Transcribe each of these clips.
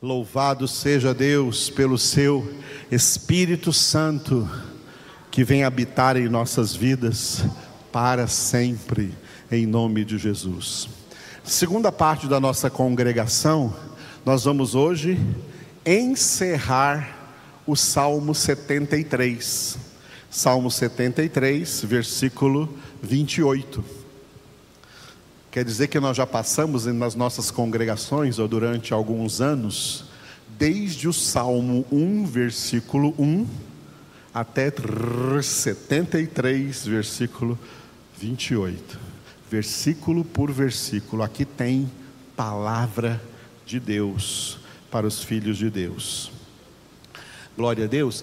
Louvado seja Deus pelo seu Espírito Santo que vem habitar em nossas vidas para sempre, em nome de Jesus. Segunda parte da nossa congregação, nós vamos hoje encerrar o Salmo 73. Salmo 73, versículo 28. Quer dizer que nós já passamos nas nossas congregações, ou durante alguns anos, desde o Salmo 1, versículo 1, até 73, versículo 28. Versículo por versículo, aqui tem palavra de Deus para os filhos de Deus. Glória a Deus.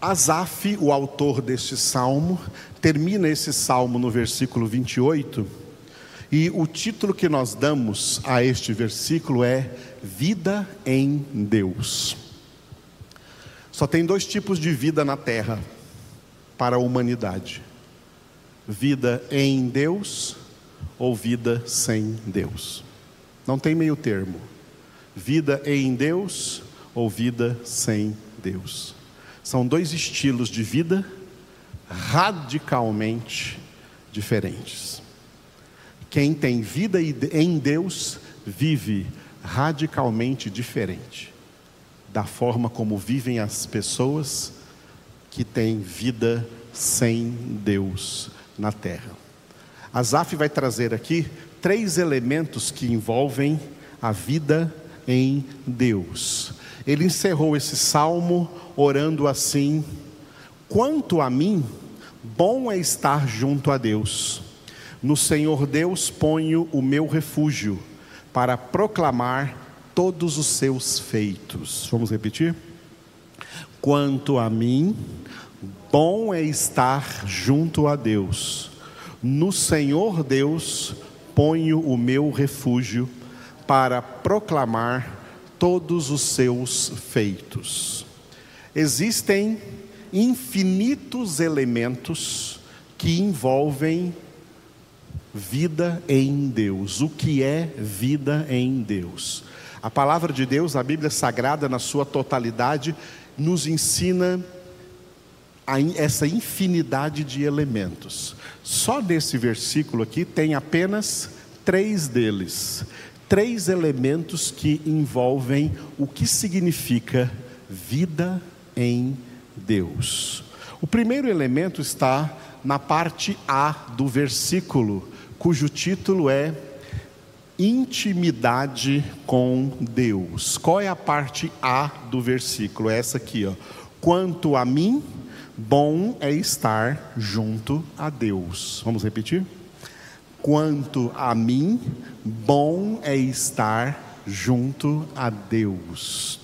Asaf, o autor deste salmo, termina esse salmo no versículo 28, e o título que nós damos a este versículo é Vida em Deus. Só tem dois tipos de vida na terra para a humanidade: vida em Deus ou vida sem Deus. Não tem meio termo. Vida em Deus ou vida sem Deus. São dois estilos de vida radicalmente diferentes. Quem tem vida em Deus vive radicalmente diferente da forma como vivem as pessoas que têm vida sem Deus na terra. Asaf vai trazer aqui três elementos que envolvem a vida em Deus. Ele encerrou esse salmo orando assim: Quanto a mim, bom é estar junto a Deus. No Senhor Deus ponho o meu refúgio para proclamar todos os seus feitos. Vamos repetir? Quanto a mim, bom é estar junto a Deus. No Senhor Deus ponho o meu refúgio para proclamar todos os seus feitos. Existem infinitos elementos que envolvem vida em Deus. O que é vida em Deus? A palavra de Deus, a Bíblia Sagrada, na sua totalidade, nos ensina essa infinidade de elementos. Só nesse versículo aqui tem apenas três deles. Três elementos que envolvem o que significa vida em Deus. O primeiro elemento está na parte A do versículo, cujo título é Intimidade com Deus. Qual é a parte A do versículo? É essa aqui, ó. Quanto a mim, bom é estar junto a Deus. Vamos repetir? Quanto a mim, bom é estar junto a Deus.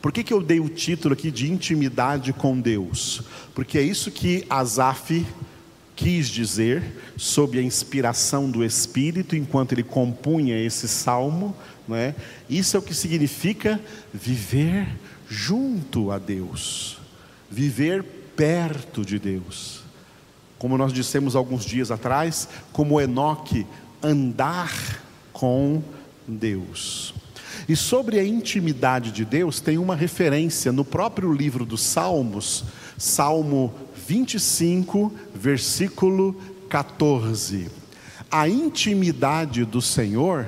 Por que, que eu dei o título aqui de intimidade com Deus? Porque é isso que Asaf quis dizer, sob a inspiração do Espírito, enquanto ele compunha esse salmo, não é? isso é o que significa viver junto a Deus, viver perto de Deus. Como nós dissemos alguns dias atrás, como Enoque, andar com Deus. E sobre a intimidade de Deus, tem uma referência no próprio livro dos Salmos, Salmo 25, versículo 14. A intimidade do Senhor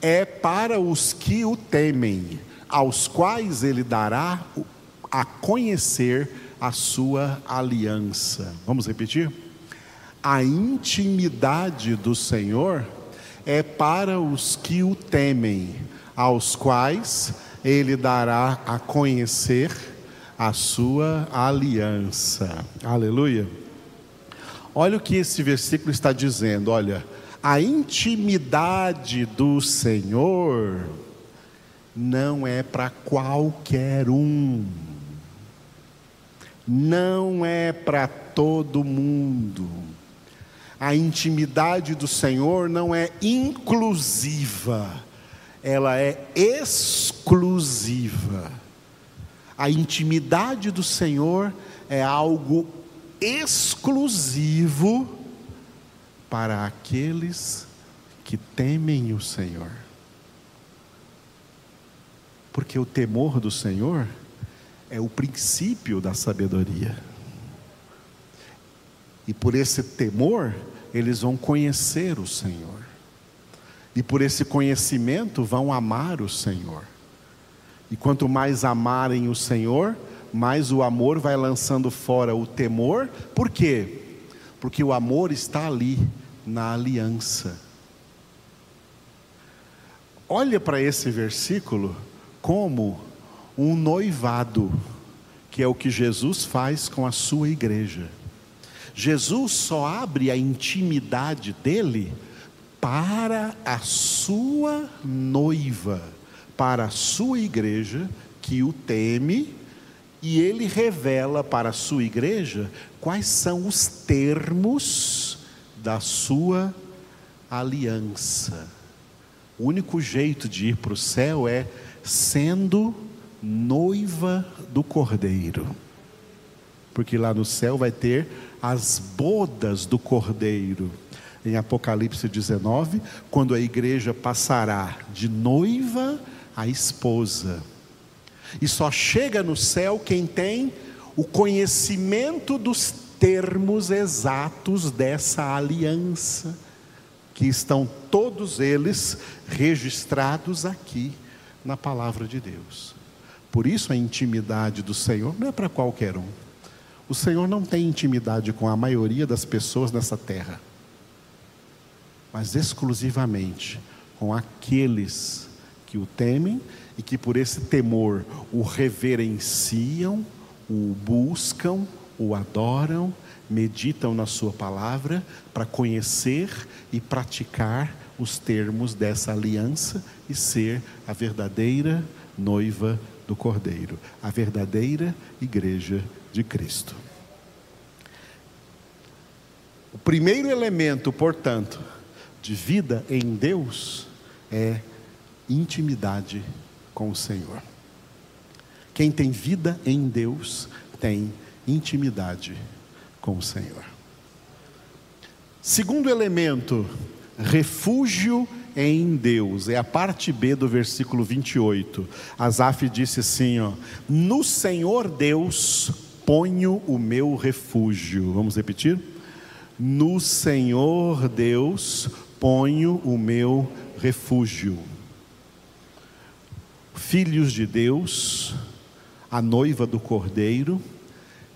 é para os que o temem, aos quais ele dará a conhecer a sua aliança. Vamos repetir? A intimidade do Senhor é para os que o temem, aos quais ele dará a conhecer a sua aliança. Aleluia. Olha o que esse versículo está dizendo, olha, a intimidade do Senhor não é para qualquer um. Não é para todo mundo. A intimidade do Senhor não é inclusiva, ela é exclusiva. A intimidade do Senhor é algo exclusivo para aqueles que temem o Senhor. Porque o temor do Senhor é o princípio da sabedoria. E por esse temor, eles vão conhecer o Senhor. E por esse conhecimento vão amar o Senhor. E quanto mais amarem o Senhor, mais o amor vai lançando fora o temor. Por quê? Porque o amor está ali, na aliança. Olha para esse versículo como um noivado, que é o que Jesus faz com a sua igreja. Jesus só abre a intimidade dele para a sua noiva, para a sua igreja que o teme, e ele revela para a sua igreja quais são os termos da sua aliança. O único jeito de ir para o céu é sendo noiva do Cordeiro. Porque lá no céu vai ter as bodas do Cordeiro. Em Apocalipse 19, quando a igreja passará de noiva a esposa. E só chega no céu quem tem o conhecimento dos termos exatos dessa aliança, que estão todos eles registrados aqui na palavra de Deus. Por isso a intimidade do Senhor não é para qualquer um. O Senhor não tem intimidade com a maioria das pessoas nessa terra, mas exclusivamente com aqueles que o temem e que por esse temor o reverenciam, o buscam, o adoram, meditam na Sua palavra para conhecer e praticar os termos dessa aliança e ser a verdadeira noiva do Cordeiro, a verdadeira igreja de Cristo. O primeiro elemento, portanto, de vida em Deus é intimidade com o Senhor. Quem tem vida em Deus tem intimidade com o Senhor. Segundo elemento, refúgio em Deus. É a parte B do versículo 28. Asaf disse assim: ó, No Senhor Deus ponho o meu refúgio. Vamos repetir? No Senhor Deus ponho o meu refúgio. Filhos de Deus, a noiva do Cordeiro,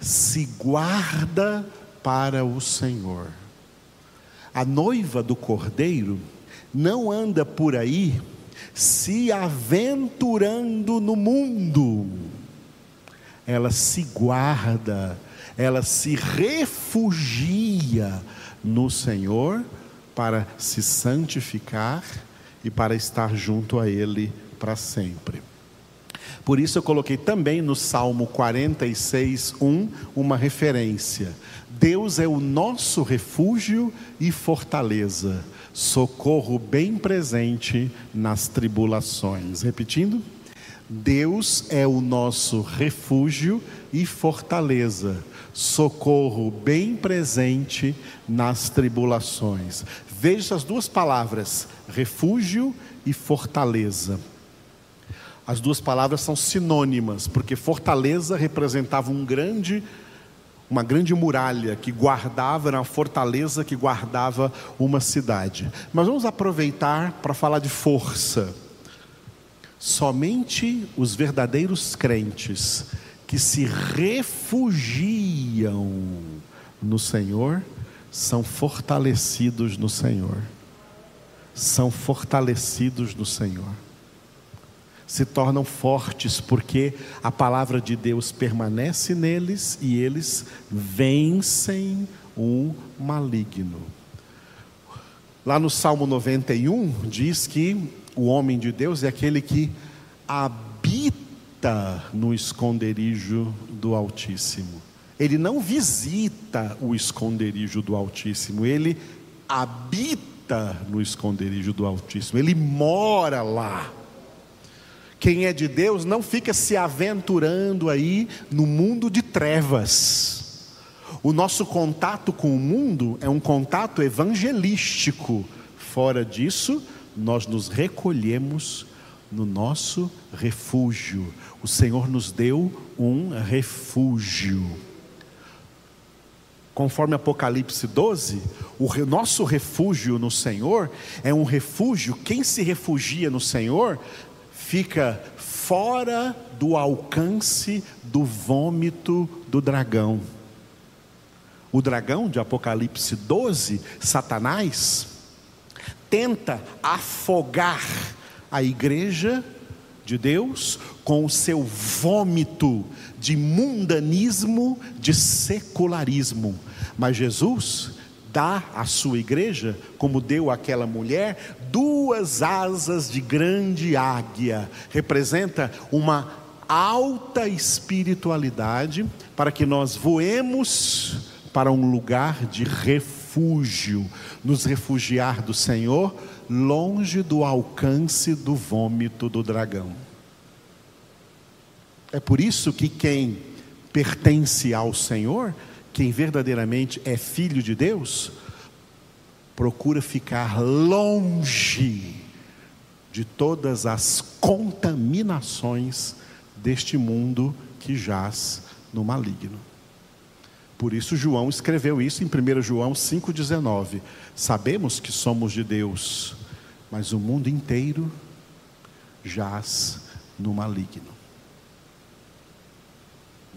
se guarda para o Senhor. A noiva do Cordeiro não anda por aí se aventurando no mundo ela se guarda, ela se refugia no Senhor para se santificar e para estar junto a Ele para sempre. Por isso eu coloquei também no Salmo 46, 1, uma referência. Deus é o nosso refúgio e fortaleza, socorro bem presente nas tribulações. Repetindo. Deus é o nosso refúgio e fortaleza, socorro bem presente nas tribulações. Veja as duas palavras, refúgio e fortaleza. As duas palavras são sinônimas, porque fortaleza representava um grande uma grande muralha que guardava, era uma fortaleza que guardava uma cidade. Mas vamos aproveitar para falar de força. Somente os verdadeiros crentes que se refugiam no Senhor são fortalecidos no Senhor. São fortalecidos no Senhor. Se tornam fortes porque a palavra de Deus permanece neles e eles vencem o maligno. Lá no Salmo 91 diz que o homem de Deus é aquele que habita no esconderijo do Altíssimo. Ele não visita o esconderijo do Altíssimo, ele habita no esconderijo do Altíssimo, ele mora lá. Quem é de Deus não fica se aventurando aí no mundo de trevas. O nosso contato com o mundo é um contato evangelístico. Fora disso, nós nos recolhemos no nosso refúgio. O Senhor nos deu um refúgio. Conforme Apocalipse 12, o nosso refúgio no Senhor é um refúgio, quem se refugia no Senhor fica fora do alcance do vômito do dragão. O dragão de Apocalipse 12, Satanás, tenta afogar a igreja de Deus com o seu vômito de mundanismo, de secularismo. Mas Jesus dá à sua igreja, como deu àquela mulher, duas asas de grande águia. Representa uma alta espiritualidade para que nós voemos para um lugar de refúgio, nos refugiar do Senhor longe do alcance do vômito do dragão. É por isso que quem pertence ao Senhor, quem verdadeiramente é filho de Deus, procura ficar longe de todas as contaminações deste mundo que jaz no maligno. Por isso João escreveu isso em 1 João 5,19. Sabemos que somos de Deus, mas o mundo inteiro jaz no maligno.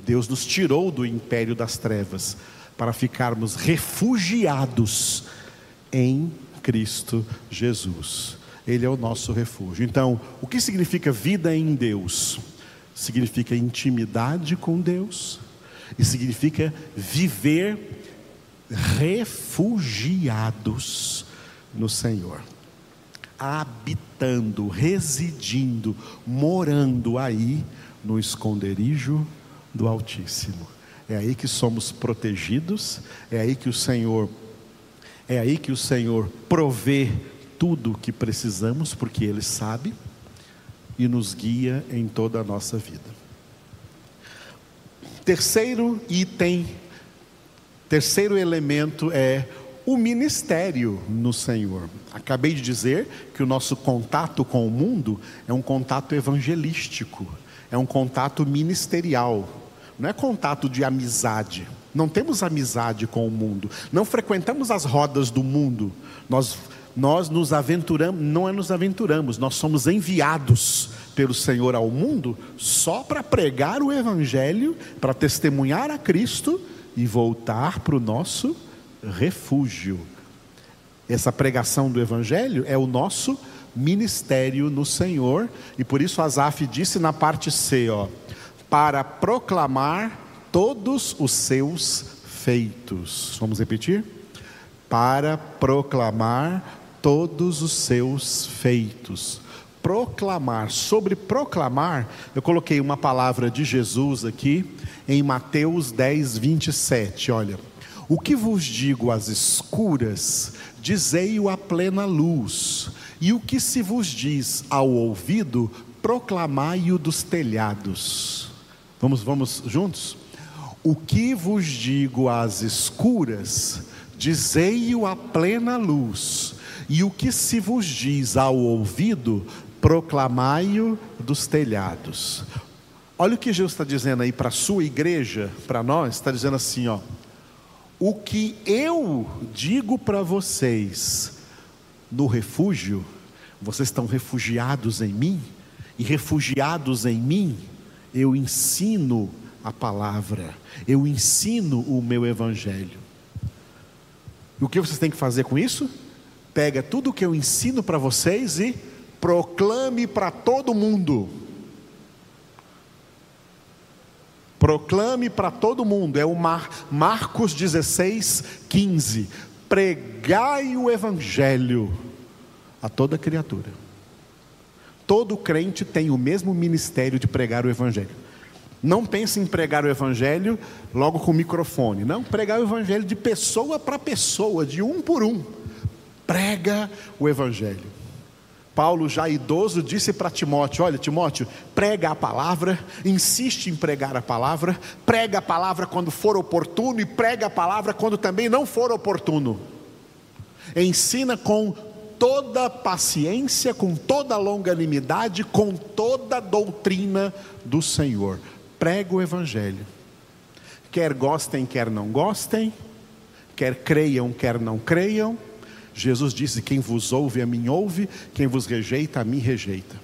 Deus nos tirou do império das trevas para ficarmos refugiados em Cristo Jesus. Ele é o nosso refúgio. Então, o que significa vida em Deus? Significa intimidade com Deus, e significa viver refugiados no Senhor, habitando, residindo, morando aí no esconderijo do Altíssimo. É aí que somos protegidos, é aí que o Senhor é aí que o Senhor provê tudo o que precisamos, porque ele sabe e nos guia em toda a nossa vida. Terceiro item, terceiro elemento é o ministério no Senhor. Acabei de dizer que o nosso contato com o mundo é um contato evangelístico, é um contato ministerial, não é contato de amizade. Não temos amizade com o mundo, não frequentamos as rodas do mundo. Nós nós nos aventuramos, não é nos aventuramos, nós somos enviados pelo Senhor ao mundo só para pregar o Evangelho, para testemunhar a Cristo e voltar para o nosso refúgio. Essa pregação do Evangelho é o nosso ministério no Senhor, e por isso Asaf disse na parte C, ó, para proclamar todos os seus feitos. Vamos repetir? Para proclamar todos os seus feitos. Proclamar, sobre proclamar, eu coloquei uma palavra de Jesus aqui em Mateus 10, 27. Olha, o que vos digo às escuras, dizei-o à plena luz, e o que se vos diz ao ouvido, proclamai-o dos telhados. Vamos, vamos juntos? O que vos digo às escuras, dizei-o à plena luz, e o que se vos diz ao ouvido, proclamai-o dos telhados. Olha o que Jesus está dizendo aí para a sua igreja, para nós, está dizendo assim: ó, o que eu digo para vocês no refúgio, vocês estão refugiados em mim, e refugiados em mim, eu ensino a palavra, eu ensino o meu evangelho. E o que vocês têm que fazer com isso? pega tudo o que eu ensino para vocês e proclame para todo mundo. Proclame para todo mundo, é o Mar, Marcos 16, 15. Pregai o Evangelho a toda criatura. Todo crente tem o mesmo ministério de pregar o Evangelho. Não pense em pregar o Evangelho logo com o microfone. Não, pregar o Evangelho de pessoa para pessoa, de um por um prega o Evangelho. Paulo, já idoso, disse para Timóteo: Olha, Timóteo, prega a palavra, insiste em pregar a palavra, prega a palavra quando for oportuno e prega a palavra quando também não for oportuno. Ensina com toda paciência, com toda longanimidade, com toda doutrina do Senhor. Prega o Evangelho. Quer gostem, quer não gostem, quer creiam, quer não creiam. Jesus disse: Quem vos ouve, a mim ouve, quem vos rejeita, a mim rejeita.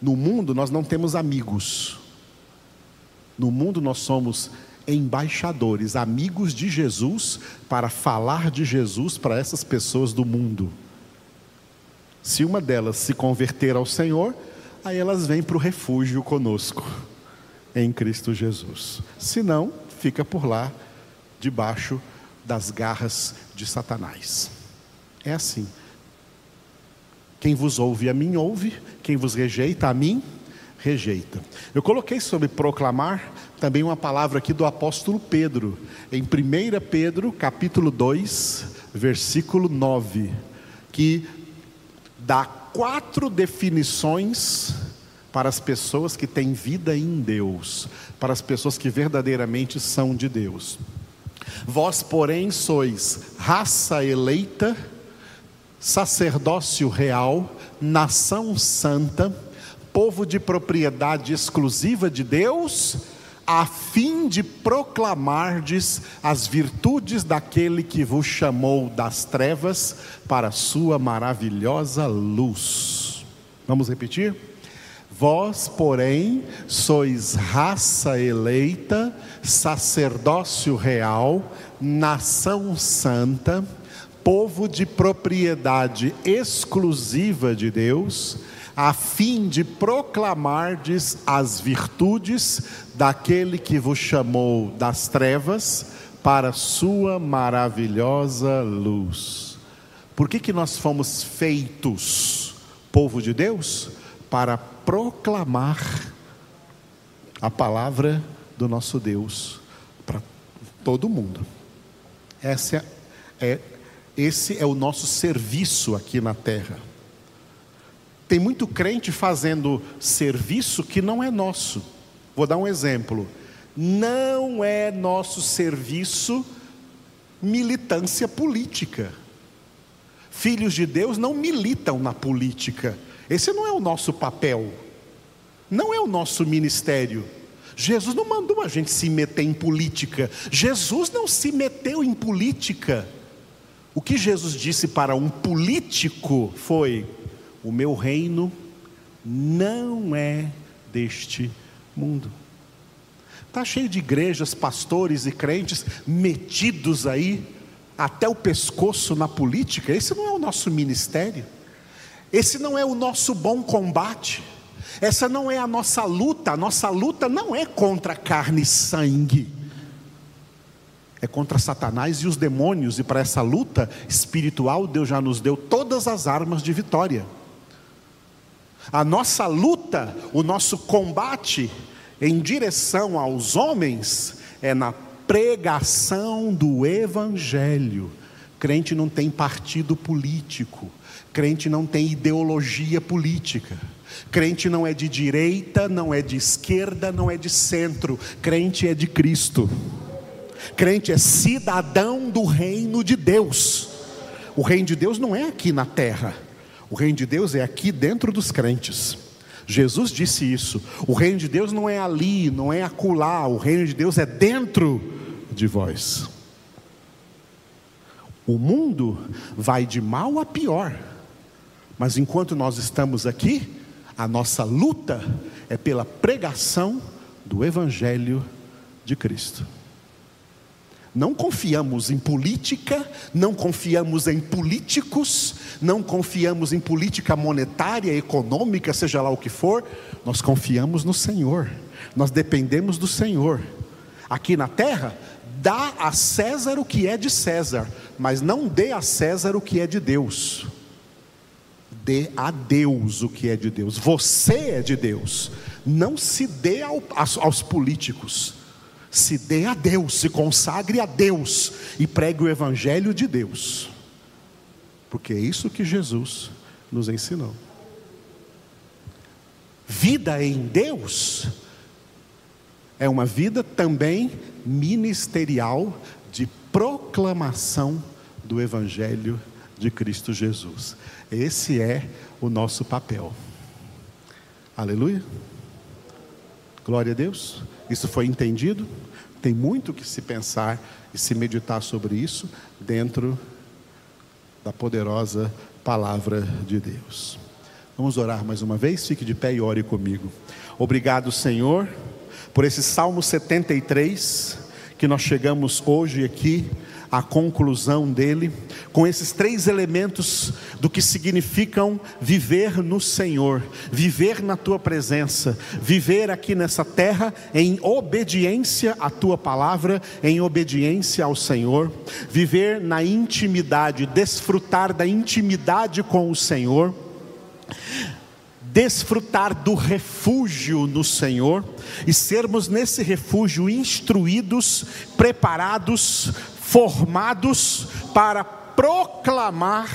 No mundo nós não temos amigos, no mundo nós somos embaixadores, amigos de Jesus, para falar de Jesus para essas pessoas do mundo. Se uma delas se converter ao Senhor, aí elas vêm para o refúgio conosco, em Cristo Jesus. Se não, fica por lá, debaixo das garras de Satanás. É assim. Quem vos ouve a mim ouve, quem vos rejeita a mim rejeita. Eu coloquei sobre proclamar também uma palavra aqui do apóstolo Pedro, em 1 Pedro, capítulo 2, versículo 9, que dá quatro definições para as pessoas que têm vida em Deus, para as pessoas que verdadeiramente são de Deus. Vós, porém, sois raça eleita, sacerdócio real, nação santa, povo de propriedade exclusiva de Deus, a fim de proclamardes as virtudes daquele que vos chamou das trevas para a sua maravilhosa luz. Vamos repetir? Vós, porém, sois raça eleita, sacerdócio real, nação santa, povo de propriedade exclusiva de Deus, a fim de proclamardes as virtudes daquele que vos chamou das trevas para sua maravilhosa luz. Por que, que nós fomos feitos, povo de Deus? Para proclamar a palavra do nosso Deus para todo mundo. Essa é, esse é o nosso serviço aqui na terra. Tem muito crente fazendo serviço que não é nosso. Vou dar um exemplo. Não é nosso serviço militância política. Filhos de Deus não militam na política. Esse não é o nosso papel. Não é o nosso ministério. Jesus não mandou a gente se meter em política. Jesus não se meteu em política. O que Jesus disse para um político foi: o meu reino não é deste mundo. Está cheio de igrejas, pastores e crentes metidos aí, até o pescoço na política. Esse não é o nosso ministério, esse não é o nosso bom combate, essa não é a nossa luta. A nossa luta não é contra carne e sangue, é contra Satanás e os demônios, e para essa luta espiritual, Deus já nos deu todas as armas de vitória. A nossa luta, o nosso combate em direção aos homens é na pregação do Evangelho. Crente não tem partido político, crente não tem ideologia política. Crente não é de direita, não é de esquerda, não é de centro. Crente é de Cristo. Crente é cidadão do reino de Deus. O reino de Deus não é aqui na terra. O reino de Deus é aqui dentro dos crentes. Jesus disse isso. O reino de Deus não é ali, não é acolá. O reino de Deus é dentro de vós. O mundo vai de mal a pior. Mas enquanto nós estamos aqui, a nossa luta é pela pregação do Evangelho de Cristo. Não confiamos em política, não confiamos em políticos, não confiamos em política monetária, econômica, seja lá o que for, nós confiamos no Senhor, nós dependemos do Senhor. Aqui na terra, dá a César o que é de César, mas não dê a César o que é de Deus. Dê a Deus o que é de Deus. Você é de Deus. Não se dê ao, aos, aos políticos se dê a Deus, se consagre a Deus e pregue o Evangelho de Deus, porque é isso que Jesus nos ensinou. Vida em Deus é uma vida também ministerial de proclamação do Evangelho de Cristo Jesus. Esse é o nosso papel. Aleluia. Glória a Deus. Isso foi entendido? Tem muito que se pensar e se meditar sobre isso dentro da poderosa palavra de Deus. Vamos orar mais uma vez? Fique de pé e ore comigo. Obrigado, Senhor, por esse Salmo 73 que nós chegamos hoje aqui à conclusão dele, com esses três elementos do que significam viver no Senhor, viver na tua presença, viver aqui nessa terra em obediência à tua palavra, em obediência ao Senhor, viver na intimidade, desfrutar da intimidade com o Senhor desfrutar do refúgio no Senhor e sermos nesse refúgio instruídos, preparados, formados para proclamar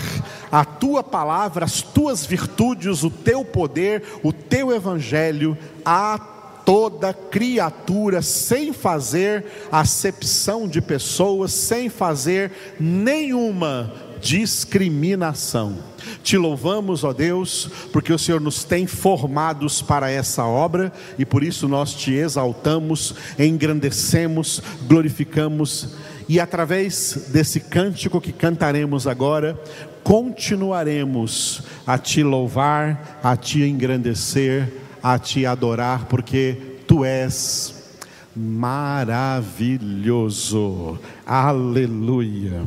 a tua palavra, as tuas virtudes, o teu poder, o teu evangelho a toda criatura, sem fazer acepção de pessoas, sem fazer nenhuma discriminação. Te louvamos, ó Deus, porque o Senhor nos tem formados para essa obra e por isso nós te exaltamos, engrandecemos, glorificamos e através desse cântico que cantaremos agora, continuaremos a te louvar, a te engrandecer, a te adorar, porque tu és maravilhoso. Aleluia.